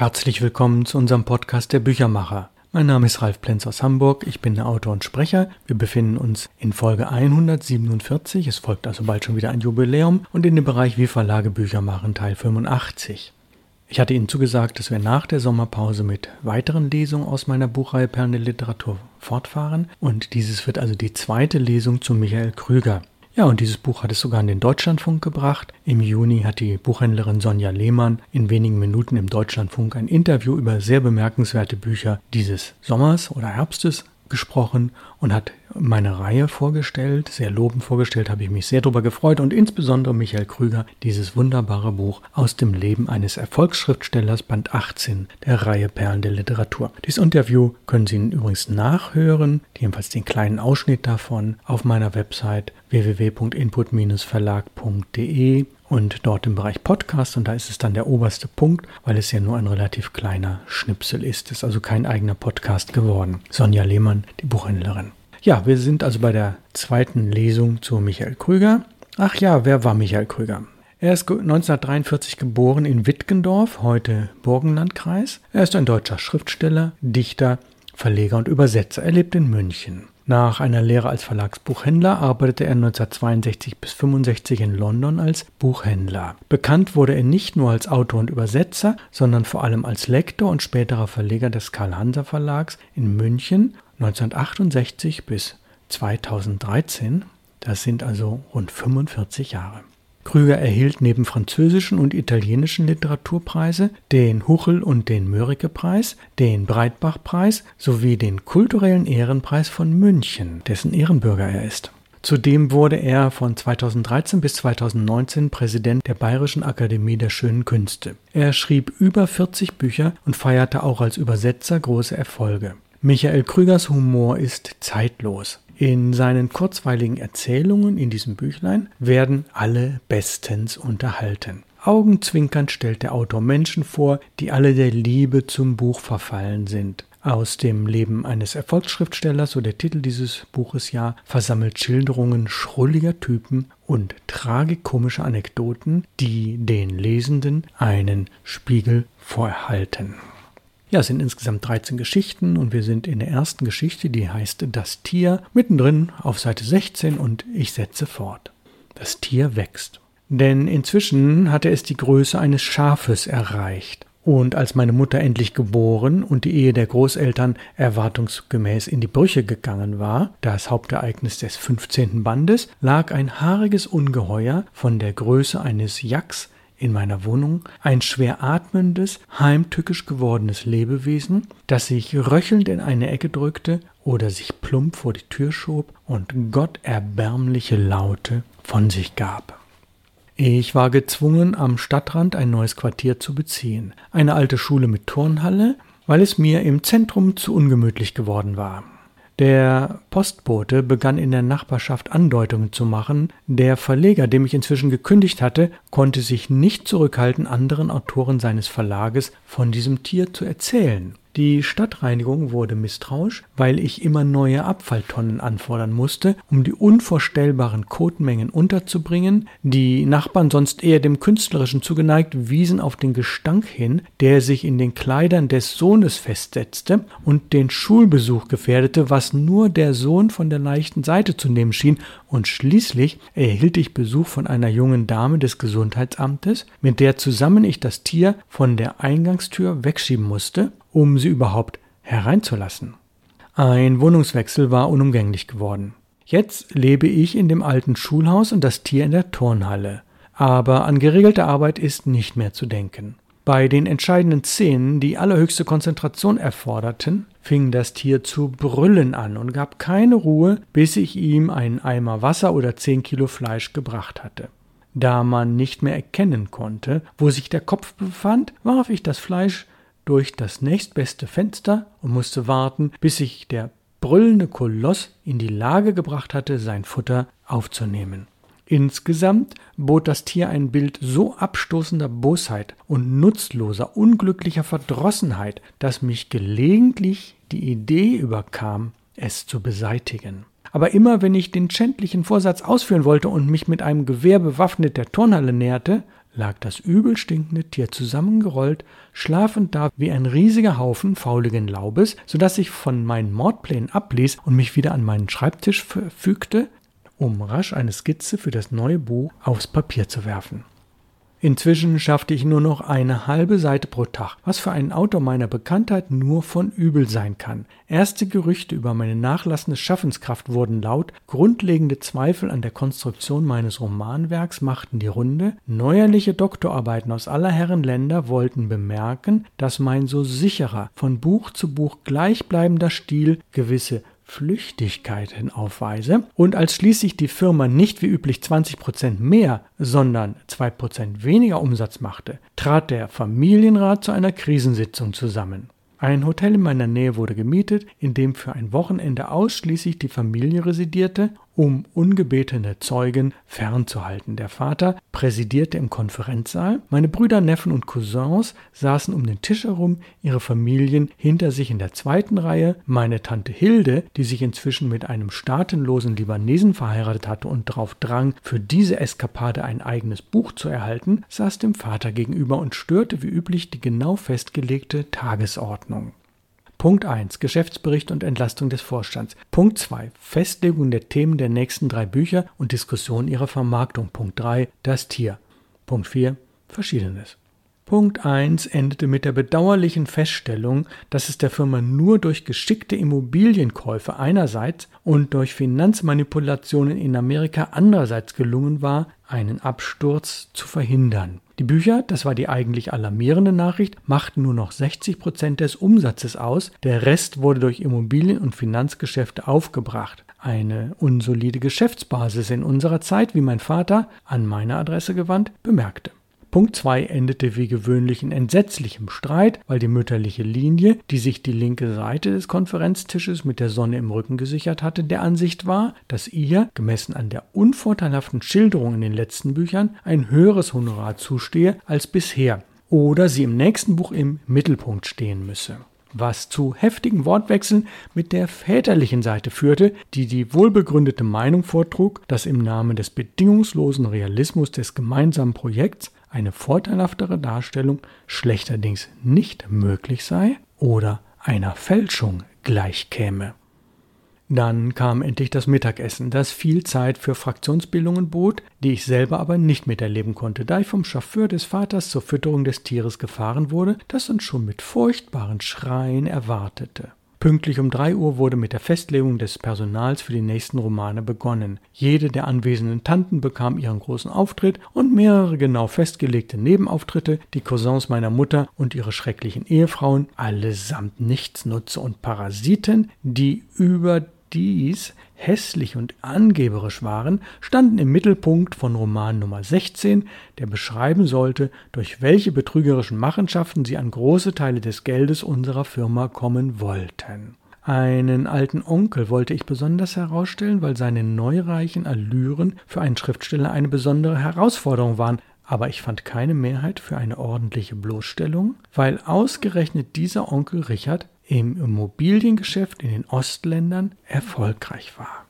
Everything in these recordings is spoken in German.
Herzlich willkommen zu unserem Podcast Der Büchermacher. Mein Name ist Ralf Plenz aus Hamburg, ich bin der Autor und Sprecher. Wir befinden uns in Folge 147, es folgt also bald schon wieder ein Jubiläum und in dem Bereich Wie Verlage Bücher machen Teil 85. Ich hatte Ihnen zugesagt, dass wir nach der Sommerpause mit weiteren Lesungen aus meiner Buchreihe Perlen der Literatur fortfahren und dieses wird also die zweite Lesung zu Michael Krüger. Ja, und dieses Buch hat es sogar in den Deutschlandfunk gebracht. Im Juni hat die Buchhändlerin Sonja Lehmann in wenigen Minuten im Deutschlandfunk ein Interview über sehr bemerkenswerte Bücher dieses Sommers oder Herbstes gesprochen und hat meine Reihe vorgestellt, sehr lobend vorgestellt, habe ich mich sehr darüber gefreut und insbesondere Michael Krüger, dieses wunderbare Buch aus dem Leben eines Erfolgsschriftstellers, Band 18 der Reihe Perlen der Literatur. Dieses Interview können Sie übrigens nachhören, jedenfalls den kleinen Ausschnitt davon, auf meiner Website www.input-verlag.de und dort im Bereich Podcast und da ist es dann der oberste Punkt, weil es ja nur ein relativ kleiner Schnipsel ist. Es ist also kein eigener Podcast geworden. Sonja Lehmann, die Buchhändlerin. Ja, wir sind also bei der zweiten Lesung zu Michael Krüger. Ach ja, wer war Michael Krüger? Er ist 1943 geboren in Wittgendorf, heute Burgenlandkreis. Er ist ein deutscher Schriftsteller, Dichter, Verleger und Übersetzer. Er lebt in München. Nach einer Lehre als Verlagsbuchhändler arbeitete er 1962 bis 65 in London als Buchhändler. Bekannt wurde er nicht nur als Autor und Übersetzer, sondern vor allem als Lektor und späterer Verleger des Karl-Hanser Verlags in München 1968 bis 2013. Das sind also rund 45 Jahre. Krüger erhielt neben französischen und italienischen Literaturpreise den Huchel- und den Mörike-Preis, den Breitbach-Preis sowie den Kulturellen Ehrenpreis von München, dessen Ehrenbürger er ist. Zudem wurde er von 2013 bis 2019 Präsident der Bayerischen Akademie der Schönen Künste. Er schrieb über 40 Bücher und feierte auch als Übersetzer große Erfolge. Michael Krügers Humor ist zeitlos. In seinen kurzweiligen Erzählungen in diesem Büchlein werden alle bestens unterhalten. Augenzwinkernd stellt der Autor Menschen vor, die alle der Liebe zum Buch verfallen sind. Aus dem Leben eines Erfolgsschriftstellers, so der Titel dieses Buches ja, versammelt Schilderungen schrulliger Typen und tragikomische Anekdoten, die den Lesenden einen Spiegel vorhalten. Ja, es sind insgesamt 13 Geschichten und wir sind in der ersten Geschichte, die heißt Das Tier, mittendrin auf Seite 16 und ich setze fort. Das Tier wächst. Denn inzwischen hatte es die Größe eines Schafes erreicht. Und als meine Mutter endlich geboren und die Ehe der Großeltern erwartungsgemäß in die Brüche gegangen war, das Hauptereignis des 15. Bandes, lag ein haariges Ungeheuer von der Größe eines Jacks in meiner Wohnung ein schwer atmendes, heimtückisch gewordenes Lebewesen, das sich röchelnd in eine Ecke drückte oder sich plump vor die Tür schob und gotterbärmliche Laute von sich gab. Ich war gezwungen, am Stadtrand ein neues Quartier zu beziehen, eine alte Schule mit Turnhalle, weil es mir im Zentrum zu ungemütlich geworden war. Der Postbote begann in der Nachbarschaft Andeutungen zu machen, der Verleger, dem ich inzwischen gekündigt hatte, konnte sich nicht zurückhalten, anderen Autoren seines Verlages von diesem Tier zu erzählen. Die Stadtreinigung wurde misstrauisch, weil ich immer neue Abfalltonnen anfordern musste, um die unvorstellbaren Kotmengen unterzubringen. Die Nachbarn, sonst eher dem Künstlerischen zugeneigt, wiesen auf den Gestank hin, der sich in den Kleidern des Sohnes festsetzte und den Schulbesuch gefährdete, was nur der Sohn von der leichten Seite zu nehmen schien, und schließlich erhielt ich Besuch von einer jungen Dame des Gesundheitsamtes, mit der zusammen ich das Tier von der Eingangstür wegschieben musste, um sie überhaupt hereinzulassen. Ein Wohnungswechsel war unumgänglich geworden. Jetzt lebe ich in dem alten Schulhaus und das Tier in der Turnhalle. Aber an geregelte Arbeit ist nicht mehr zu denken. Bei den entscheidenden Szenen, die allerhöchste Konzentration erforderten, fing das Tier zu brüllen an und gab keine Ruhe, bis ich ihm einen Eimer Wasser oder zehn Kilo Fleisch gebracht hatte. Da man nicht mehr erkennen konnte, wo sich der Kopf befand, warf ich das Fleisch durch das nächstbeste Fenster und musste warten, bis sich der brüllende Koloss in die Lage gebracht hatte, sein Futter aufzunehmen. Insgesamt bot das Tier ein Bild so abstoßender Bosheit und nutzloser, unglücklicher Verdrossenheit, dass mich gelegentlich die Idee überkam, es zu beseitigen. Aber immer wenn ich den schändlichen Vorsatz ausführen wollte und mich mit einem Gewehr bewaffnet der Turnhalle näherte, lag das übel stinkende Tier zusammengerollt, schlafend da wie ein riesiger Haufen fauligen Laubes, so dass ich von meinen Mordplänen abließ und mich wieder an meinen Schreibtisch verfügte, um rasch eine Skizze für das neue Buch aufs Papier zu werfen. Inzwischen schaffte ich nur noch eine halbe Seite pro Tag, was für einen Autor meiner Bekanntheit nur von übel sein kann. Erste Gerüchte über meine nachlassende Schaffenskraft wurden laut, grundlegende Zweifel an der Konstruktion meines Romanwerks machten die Runde, neuerliche Doktorarbeiten aus aller Herren Länder wollten bemerken, dass mein so sicherer, von Buch zu Buch gleichbleibender Stil gewisse Flüchtigkeiten aufweise und als schließlich die Firma nicht wie üblich 20% mehr, sondern 2% weniger Umsatz machte, trat der Familienrat zu einer Krisensitzung zusammen. Ein Hotel in meiner Nähe wurde gemietet, in dem für ein Wochenende ausschließlich die Familie residierte um ungebetene Zeugen fernzuhalten. Der Vater präsidierte im Konferenzsaal, meine Brüder, Neffen und Cousins saßen um den Tisch herum, ihre Familien hinter sich in der zweiten Reihe, meine Tante Hilde, die sich inzwischen mit einem staatenlosen Libanesen verheiratet hatte und darauf drang, für diese Eskapade ein eigenes Buch zu erhalten, saß dem Vater gegenüber und störte wie üblich die genau festgelegte Tagesordnung. Punkt 1. Geschäftsbericht und Entlastung des Vorstands. Punkt 2. Festlegung der Themen der nächsten drei Bücher und Diskussion ihrer Vermarktung. Punkt 3. Das Tier. Punkt 4. Verschiedenes. Punkt 1 endete mit der bedauerlichen Feststellung, dass es der Firma nur durch geschickte Immobilienkäufe einerseits und durch Finanzmanipulationen in Amerika andererseits gelungen war, einen Absturz zu verhindern. Die Bücher, das war die eigentlich alarmierende Nachricht, machten nur noch 60 Prozent des Umsatzes aus, der Rest wurde durch Immobilien- und Finanzgeschäfte aufgebracht. Eine unsolide Geschäftsbasis in unserer Zeit, wie mein Vater, an meine Adresse gewandt, bemerkte. Punkt 2 endete wie gewöhnlich in entsetzlichem Streit, weil die mütterliche Linie, die sich die linke Seite des Konferenztisches mit der Sonne im Rücken gesichert hatte, der Ansicht war, dass ihr, gemessen an der unvorteilhaften Schilderung in den letzten Büchern, ein höheres Honorar zustehe als bisher oder sie im nächsten Buch im Mittelpunkt stehen müsse. Was zu heftigen Wortwechseln mit der väterlichen Seite führte, die die wohlbegründete Meinung vortrug, dass im Namen des bedingungslosen Realismus des gemeinsamen Projekts eine vorteilhaftere Darstellung schlechterdings nicht möglich sei oder einer Fälschung gleichkäme. Dann kam endlich das Mittagessen, das viel Zeit für Fraktionsbildungen bot, die ich selber aber nicht miterleben konnte, da ich vom Chauffeur des Vaters zur Fütterung des Tieres gefahren wurde, das uns schon mit furchtbaren Schreien erwartete. Pünktlich um drei Uhr wurde mit der Festlegung des Personals für die nächsten Romane begonnen. Jede der anwesenden Tanten bekam ihren großen Auftritt und mehrere genau festgelegte Nebenauftritte, die Cousins meiner Mutter und ihre schrecklichen Ehefrauen, allesamt Nichtsnutze und Parasiten, die über dies hässlich und angeberisch waren, standen im Mittelpunkt von Roman Nummer 16, der beschreiben sollte, durch welche betrügerischen Machenschaften sie an große Teile des Geldes unserer Firma kommen wollten. Einen alten Onkel wollte ich besonders herausstellen, weil seine neureichen Allüren für einen Schriftsteller eine besondere Herausforderung waren, aber ich fand keine Mehrheit für eine ordentliche Bloßstellung, weil ausgerechnet dieser Onkel Richard im Immobiliengeschäft in den Ostländern erfolgreich war.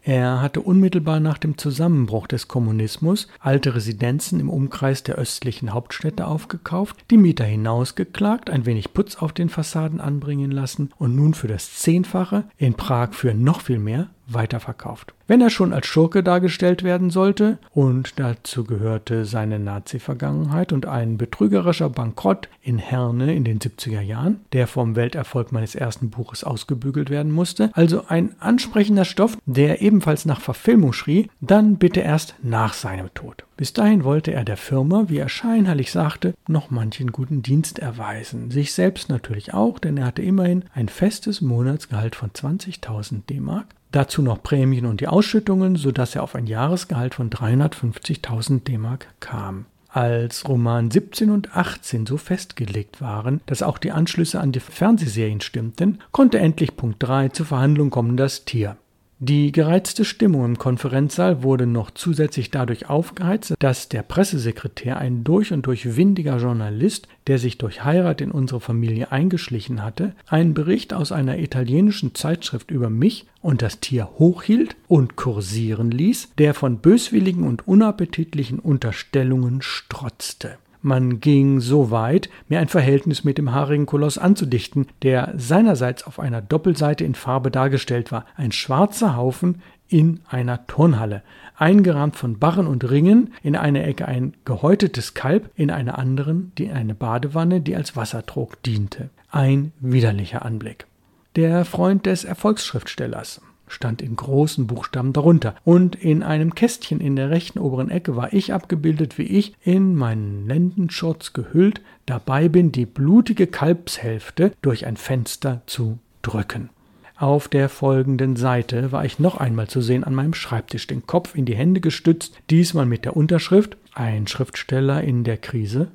Er hatte unmittelbar nach dem Zusammenbruch des Kommunismus alte Residenzen im Umkreis der östlichen Hauptstädte aufgekauft, die Mieter hinausgeklagt, ein wenig Putz auf den Fassaden anbringen lassen und nun für das Zehnfache, in Prag für noch viel mehr, weiterverkauft. Wenn er schon als Schurke dargestellt werden sollte, und dazu gehörte seine Nazi-Vergangenheit und ein betrügerischer Bankrott in Herne in den 70er Jahren, der vom Welterfolg meines ersten Buches ausgebügelt werden musste, also ein ansprechender Stoff, der ebenfalls nach Verfilmung schrie, dann bitte erst nach seinem Tod. Bis dahin wollte er der Firma, wie er scheinheilig sagte, noch manchen guten Dienst erweisen, sich selbst natürlich auch, denn er hatte immerhin ein festes Monatsgehalt von 20.000 D-Mark Dazu noch Prämien und die Ausschüttungen, sodass er auf ein Jahresgehalt von 350.000 D-Mark kam. Als Roman 17 und 18 so festgelegt waren, dass auch die Anschlüsse an die Fernsehserien stimmten, konnte endlich Punkt 3 zur Verhandlung kommen das Tier. Die gereizte Stimmung im Konferenzsaal wurde noch zusätzlich dadurch aufgeheizt, dass der Pressesekretär, ein durch und durch windiger Journalist, der sich durch Heirat in unsere Familie eingeschlichen hatte, einen Bericht aus einer italienischen Zeitschrift über mich und das Tier hochhielt und kursieren ließ, der von böswilligen und unappetitlichen Unterstellungen strotzte. Man ging so weit, mir ein Verhältnis mit dem haarigen Koloss anzudichten, der seinerseits auf einer Doppelseite in Farbe dargestellt war, ein schwarzer Haufen in einer Turnhalle, eingerahmt von Barren und Ringen, in einer Ecke ein gehäutetes Kalb, in einer anderen die eine Badewanne, die als Wassertrog diente. Ein widerlicher Anblick. Der Freund des Erfolgsschriftstellers, stand in großen Buchstaben darunter. Und in einem Kästchen in der rechten oberen Ecke war ich abgebildet, wie ich in meinen Lendenschurz gehüllt dabei bin, die blutige Kalbshälfte durch ein Fenster zu drücken. Auf der folgenden Seite war ich noch einmal zu sehen an meinem Schreibtisch, den Kopf in die Hände gestützt, diesmal mit der Unterschrift ein Schriftsteller in der Krise?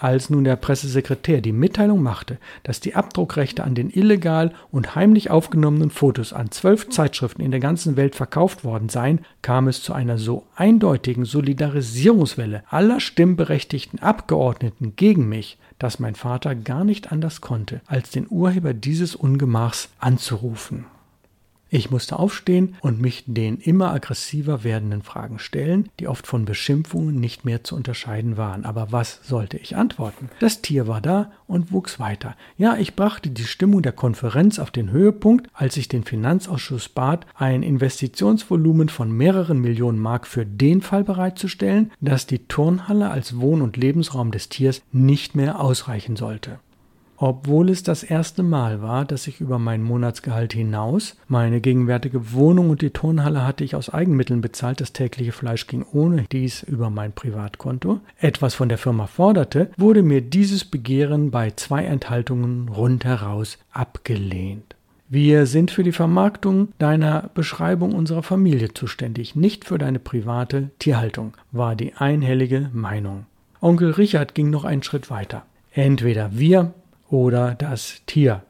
Als nun der Pressesekretär die Mitteilung machte, dass die Abdruckrechte an den illegal und heimlich aufgenommenen Fotos an zwölf Zeitschriften in der ganzen Welt verkauft worden seien, kam es zu einer so eindeutigen Solidarisierungswelle aller stimmberechtigten Abgeordneten gegen mich, dass mein Vater gar nicht anders konnte, als den Urheber dieses Ungemachs anzurufen. Ich musste aufstehen und mich den immer aggressiver werdenden Fragen stellen, die oft von Beschimpfungen nicht mehr zu unterscheiden waren. Aber was sollte ich antworten? Das Tier war da und wuchs weiter. Ja, ich brachte die Stimmung der Konferenz auf den Höhepunkt, als ich den Finanzausschuss bat, ein Investitionsvolumen von mehreren Millionen Mark für den Fall bereitzustellen, dass die Turnhalle als Wohn- und Lebensraum des Tiers nicht mehr ausreichen sollte obwohl es das erste Mal war, dass ich über mein Monatsgehalt hinaus, meine gegenwärtige Wohnung und die Turnhalle hatte ich aus Eigenmitteln bezahlt, das tägliche Fleisch ging ohne dies über mein Privatkonto, etwas von der Firma forderte, wurde mir dieses Begehren bei zwei Enthaltungen rundheraus abgelehnt. Wir sind für die Vermarktung deiner Beschreibung unserer Familie zuständig, nicht für deine private Tierhaltung, war die einhellige Meinung. Onkel Richard ging noch einen Schritt weiter. Entweder wir oder das Tier,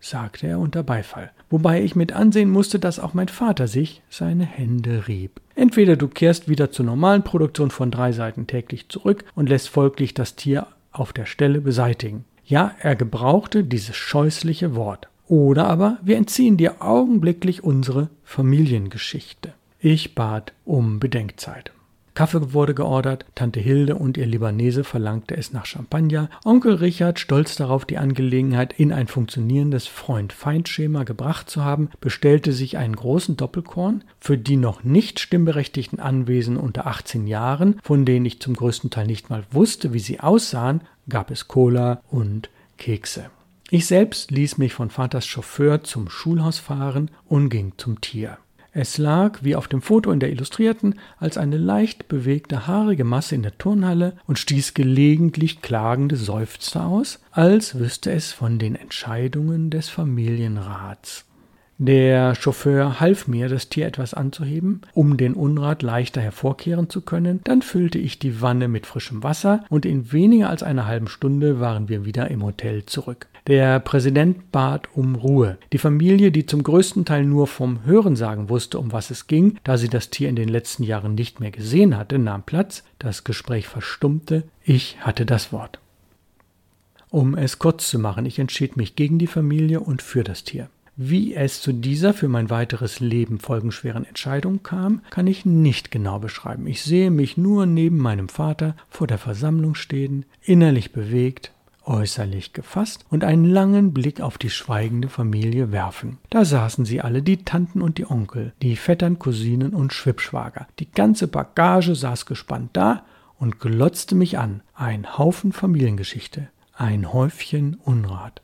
sagte er unter Beifall, wobei ich mit ansehen musste, dass auch mein Vater sich seine Hände rieb. Entweder du kehrst wieder zur normalen Produktion von drei Seiten täglich zurück und lässt folglich das Tier auf der Stelle beseitigen. Ja, er gebrauchte dieses scheußliche Wort. Oder aber wir entziehen dir augenblicklich unsere Familiengeschichte. Ich bat um Bedenkzeit. Kaffee wurde geordert, Tante Hilde und ihr Libanese verlangte es nach Champagner, Onkel Richard, stolz darauf, die Angelegenheit in ein funktionierendes Freund-Feind-Schema gebracht zu haben, bestellte sich einen großen Doppelkorn für die noch nicht stimmberechtigten Anwesen unter 18 Jahren, von denen ich zum größten Teil nicht mal wusste, wie sie aussahen, gab es Cola und Kekse. Ich selbst ließ mich von Vaters Chauffeur zum Schulhaus fahren und ging zum Tier. Es lag, wie auf dem Foto in der Illustrierten, als eine leicht bewegte haarige Masse in der Turnhalle und stieß gelegentlich klagende Seufzer aus, als wüsste es von den Entscheidungen des Familienrats. Der Chauffeur half mir, das Tier etwas anzuheben, um den Unrat leichter hervorkehren zu können. Dann füllte ich die Wanne mit frischem Wasser und in weniger als einer halben Stunde waren wir wieder im Hotel zurück. Der Präsident bat um Ruhe. Die Familie, die zum größten Teil nur vom Hörensagen wusste, um was es ging, da sie das Tier in den letzten Jahren nicht mehr gesehen hatte, nahm Platz. Das Gespräch verstummte. Ich hatte das Wort. Um es kurz zu machen, ich entschied mich gegen die Familie und für das Tier. Wie es zu dieser für mein weiteres Leben folgenschweren Entscheidung kam, kann ich nicht genau beschreiben. Ich sehe mich nur neben meinem Vater vor der Versammlung stehen, innerlich bewegt, äußerlich gefasst und einen langen Blick auf die schweigende Familie werfen. Da saßen sie alle, die Tanten und die Onkel, die Vettern, Cousinen und Schwibschwager. Die ganze Bagage saß gespannt da und glotzte mich an. Ein Haufen Familiengeschichte, ein Häufchen Unrat.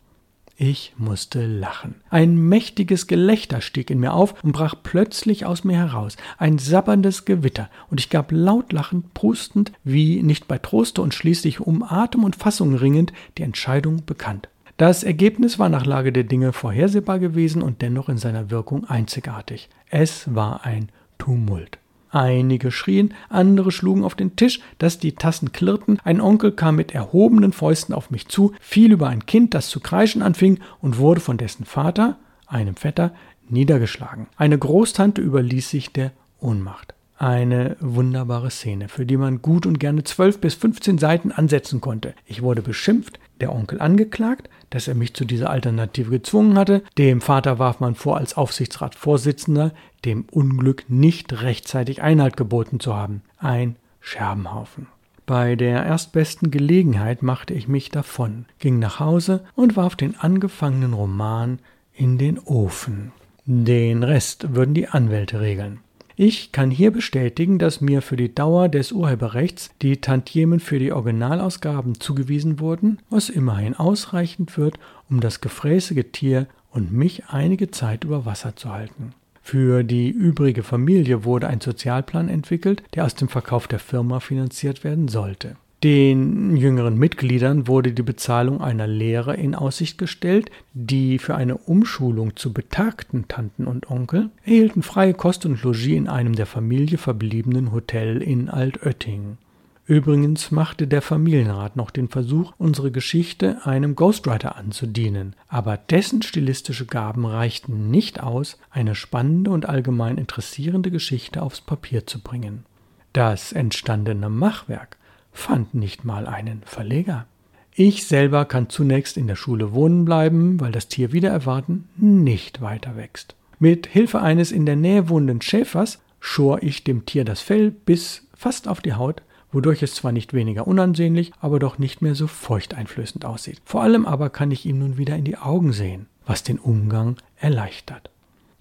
Ich musste lachen. Ein mächtiges Gelächter stieg in mir auf und brach plötzlich aus mir heraus. Ein sabberndes Gewitter, und ich gab laut lachend, prustend, wie nicht bei Troste und schließlich um Atem und Fassung ringend, die Entscheidung bekannt. Das Ergebnis war nach Lage der Dinge vorhersehbar gewesen und dennoch in seiner Wirkung einzigartig. Es war ein Tumult. Einige schrien, andere schlugen auf den Tisch, dass die Tassen klirrten, ein Onkel kam mit erhobenen Fäusten auf mich zu, fiel über ein Kind, das zu kreischen anfing, und wurde von dessen Vater, einem Vetter, niedergeschlagen. Eine Großtante überließ sich der Ohnmacht. Eine wunderbare Szene, für die man gut und gerne zwölf bis 15 Seiten ansetzen konnte. Ich wurde beschimpft, der Onkel angeklagt, dass er mich zu dieser Alternative gezwungen hatte, dem Vater warf man vor, als Aufsichtsratsvorsitzender dem Unglück nicht rechtzeitig Einhalt geboten zu haben. Ein Scherbenhaufen. Bei der erstbesten Gelegenheit machte ich mich davon, ging nach Hause und warf den angefangenen Roman in den Ofen. Den Rest würden die Anwälte regeln. Ich kann hier bestätigen, dass mir für die Dauer des Urheberrechts die Tantiemen für die Originalausgaben zugewiesen wurden, was immerhin ausreichend wird, um das gefräßige Tier und mich einige Zeit über Wasser zu halten. Für die übrige Familie wurde ein Sozialplan entwickelt, der aus dem Verkauf der Firma finanziert werden sollte. Den jüngeren Mitgliedern wurde die Bezahlung einer Lehre in Aussicht gestellt, die für eine Umschulung zu betagten Tanten und Onkel erhielten freie Kost und Logis in einem der Familie verbliebenen Hotel in Altötting. Übrigens machte der Familienrat noch den Versuch, unsere Geschichte einem Ghostwriter anzudienen, aber dessen stilistische Gaben reichten nicht aus, eine spannende und allgemein interessierende Geschichte aufs Papier zu bringen. Das entstandene Machwerk fand nicht mal einen Verleger. Ich selber kann zunächst in der Schule wohnen bleiben, weil das Tier wieder erwarten nicht weiter wächst. Mit Hilfe eines in der Nähe wohnenden Schäfers schor ich dem Tier das Fell bis fast auf die Haut, wodurch es zwar nicht weniger unansehnlich, aber doch nicht mehr so feuchteinflößend aussieht. Vor allem aber kann ich ihm nun wieder in die Augen sehen, was den Umgang erleichtert.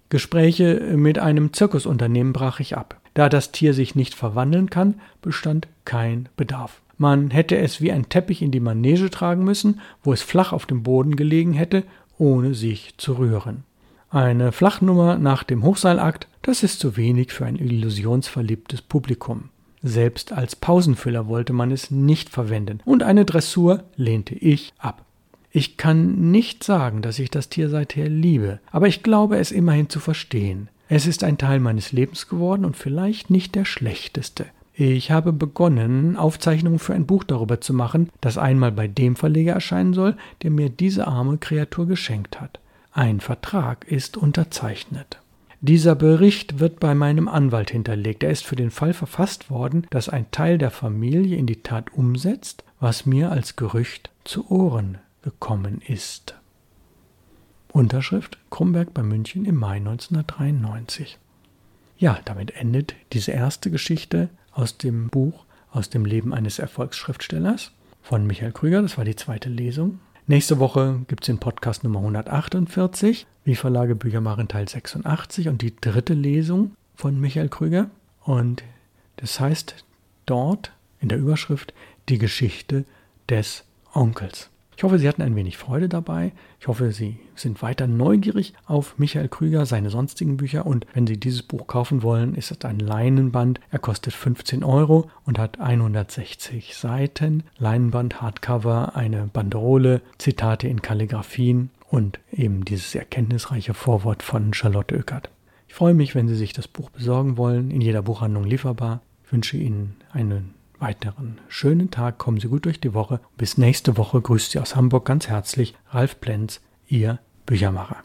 Gespräche mit einem Zirkusunternehmen brach ich ab. Da das Tier sich nicht verwandeln kann, bestand kein Bedarf. Man hätte es wie ein Teppich in die Manege tragen müssen, wo es flach auf dem Boden gelegen hätte, ohne sich zu rühren. Eine Flachnummer nach dem Hochseilakt, das ist zu wenig für ein illusionsverliebtes Publikum. Selbst als Pausenfüller wollte man es nicht verwenden, und eine Dressur lehnte ich ab. Ich kann nicht sagen, dass ich das Tier seither liebe, aber ich glaube es immerhin zu verstehen. Es ist ein Teil meines Lebens geworden und vielleicht nicht der schlechteste. Ich habe begonnen, Aufzeichnungen für ein Buch darüber zu machen, das einmal bei dem Verleger erscheinen soll, der mir diese arme Kreatur geschenkt hat. Ein Vertrag ist unterzeichnet. Dieser Bericht wird bei meinem Anwalt hinterlegt. Er ist für den Fall verfasst worden, dass ein Teil der Familie in die Tat umsetzt, was mir als Gerücht zu Ohren gekommen ist. Unterschrift Krumberg bei München im Mai 1993. Ja, damit endet diese erste Geschichte aus dem Buch Aus dem Leben eines Erfolgsschriftstellers von Michael Krüger. Das war die zweite Lesung. Nächste Woche gibt es den Podcast Nummer 148, wie Verlage Büchermachen Teil 86 und die dritte Lesung von Michael Krüger. Und das heißt dort in der Überschrift die Geschichte des Onkels. Ich hoffe, Sie hatten ein wenig Freude dabei. Ich hoffe, Sie sind weiter neugierig auf Michael Krüger, seine sonstigen Bücher. Und wenn Sie dieses Buch kaufen wollen, ist es ein Leinenband. Er kostet 15 Euro und hat 160 Seiten. Leinenband, Hardcover, eine Banderole, Zitate in Kalligraphien und eben dieses erkenntnisreiche Vorwort von Charlotte Oeckert. Ich freue mich, wenn Sie sich das Buch besorgen wollen, in jeder Buchhandlung lieferbar. Ich wünsche Ihnen einen weiteren schönen Tag. Kommen Sie gut durch die Woche. Bis nächste Woche grüßt Sie aus Hamburg ganz herzlich Ralf Plenz, Ihr Büchermacher.